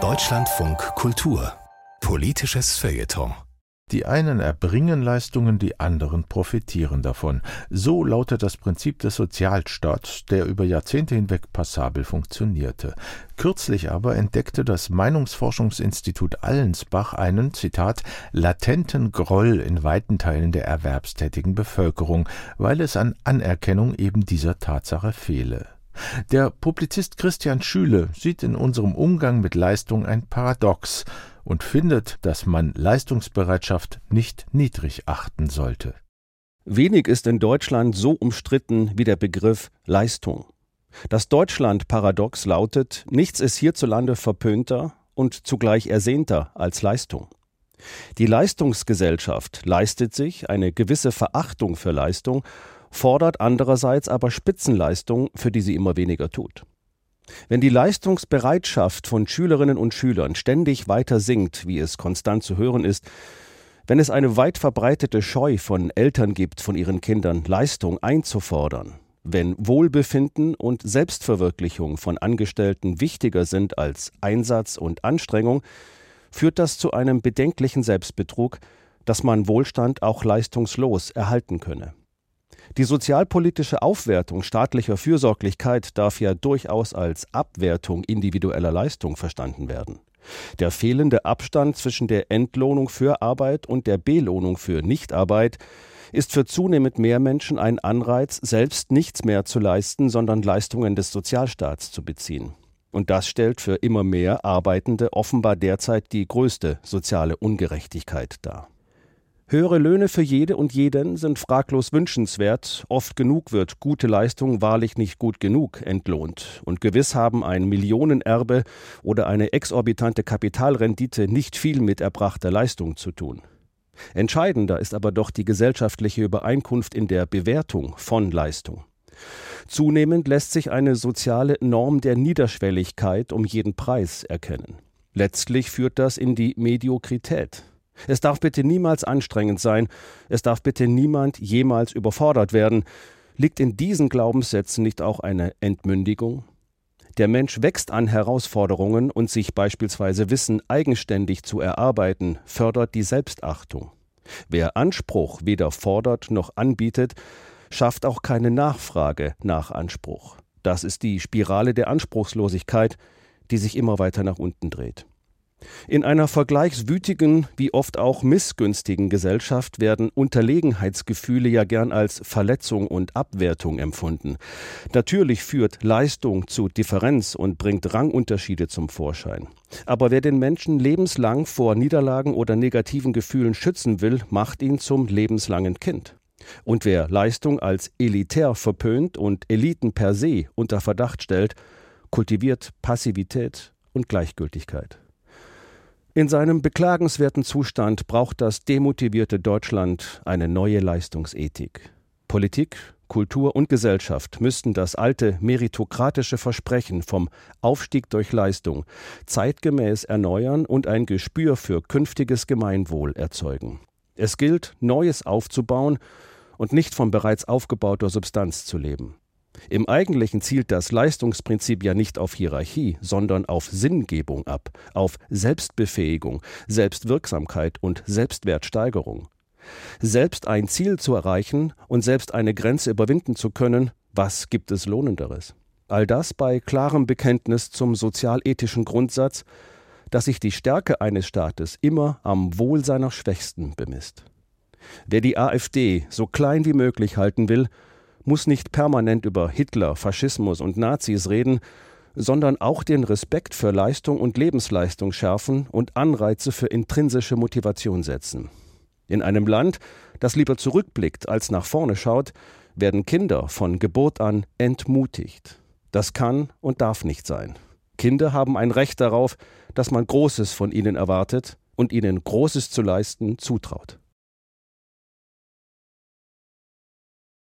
Deutschlandfunk Kultur Politisches Feuilleton die einen erbringen Leistungen, die anderen profitieren davon. So lautet das Prinzip des Sozialstaats, der über Jahrzehnte hinweg passabel funktionierte. Kürzlich aber entdeckte das Meinungsforschungsinstitut Allensbach einen, Zitat, latenten Groll in weiten Teilen der erwerbstätigen Bevölkerung, weil es an Anerkennung eben dieser Tatsache fehle. Der Publizist Christian Schüle sieht in unserem Umgang mit Leistung ein Paradox und findet, dass man Leistungsbereitschaft nicht niedrig achten sollte. Wenig ist in Deutschland so umstritten wie der Begriff Leistung. Das Deutschland-Paradox lautet, nichts ist hierzulande verpönter und zugleich ersehnter als Leistung. Die Leistungsgesellschaft leistet sich eine gewisse Verachtung für Leistung, fordert andererseits aber Spitzenleistung, für die sie immer weniger tut. Wenn die Leistungsbereitschaft von Schülerinnen und Schülern ständig weiter sinkt, wie es konstant zu hören ist, wenn es eine weit verbreitete Scheu von Eltern gibt, von ihren Kindern Leistung einzufordern, wenn Wohlbefinden und Selbstverwirklichung von Angestellten wichtiger sind als Einsatz und Anstrengung, führt das zu einem bedenklichen Selbstbetrug, dass man Wohlstand auch leistungslos erhalten könne. Die sozialpolitische Aufwertung staatlicher Fürsorglichkeit darf ja durchaus als Abwertung individueller Leistung verstanden werden. Der fehlende Abstand zwischen der Entlohnung für Arbeit und der Belohnung für Nichtarbeit ist für zunehmend mehr Menschen ein Anreiz, selbst nichts mehr zu leisten, sondern Leistungen des Sozialstaats zu beziehen. Und das stellt für immer mehr Arbeitende offenbar derzeit die größte soziale Ungerechtigkeit dar. Höhere Löhne für jede und jeden sind fraglos wünschenswert. Oft genug wird gute Leistung wahrlich nicht gut genug entlohnt. Und gewiss haben ein Millionenerbe oder eine exorbitante Kapitalrendite nicht viel mit erbrachter Leistung zu tun. Entscheidender ist aber doch die gesellschaftliche Übereinkunft in der Bewertung von Leistung. Zunehmend lässt sich eine soziale Norm der Niederschwelligkeit um jeden Preis erkennen. Letztlich führt das in die Mediokrität. Es darf bitte niemals anstrengend sein, es darf bitte niemand jemals überfordert werden. Liegt in diesen Glaubenssätzen nicht auch eine Entmündigung? Der Mensch wächst an Herausforderungen und sich beispielsweise Wissen eigenständig zu erarbeiten, fördert die Selbstachtung. Wer Anspruch weder fordert noch anbietet, schafft auch keine Nachfrage nach Anspruch. Das ist die Spirale der Anspruchslosigkeit, die sich immer weiter nach unten dreht. In einer vergleichswütigen wie oft auch missgünstigen Gesellschaft werden Unterlegenheitsgefühle ja gern als Verletzung und Abwertung empfunden. Natürlich führt Leistung zu Differenz und bringt Rangunterschiede zum Vorschein. Aber wer den Menschen lebenslang vor Niederlagen oder negativen Gefühlen schützen will, macht ihn zum lebenslangen Kind. Und wer Leistung als elitär verpönt und Eliten per se unter Verdacht stellt, kultiviert Passivität und Gleichgültigkeit. In seinem beklagenswerten Zustand braucht das demotivierte Deutschland eine neue Leistungsethik. Politik, Kultur und Gesellschaft müssten das alte meritokratische Versprechen vom Aufstieg durch Leistung zeitgemäß erneuern und ein Gespür für künftiges Gemeinwohl erzeugen. Es gilt, Neues aufzubauen und nicht von bereits aufgebauter Substanz zu leben. Im Eigentlichen zielt das Leistungsprinzip ja nicht auf Hierarchie, sondern auf Sinngebung ab, auf Selbstbefähigung, Selbstwirksamkeit und Selbstwertsteigerung. Selbst ein Ziel zu erreichen und selbst eine Grenze überwinden zu können, was gibt es Lohnenderes? All das bei klarem Bekenntnis zum sozialethischen Grundsatz, dass sich die Stärke eines Staates immer am Wohl seiner Schwächsten bemisst. Wer die AfD so klein wie möglich halten will, muss nicht permanent über Hitler, Faschismus und Nazis reden, sondern auch den Respekt für Leistung und Lebensleistung schärfen und Anreize für intrinsische Motivation setzen. In einem Land, das lieber zurückblickt als nach vorne schaut, werden Kinder von Geburt an entmutigt. Das kann und darf nicht sein. Kinder haben ein Recht darauf, dass man Großes von ihnen erwartet und ihnen Großes zu leisten zutraut.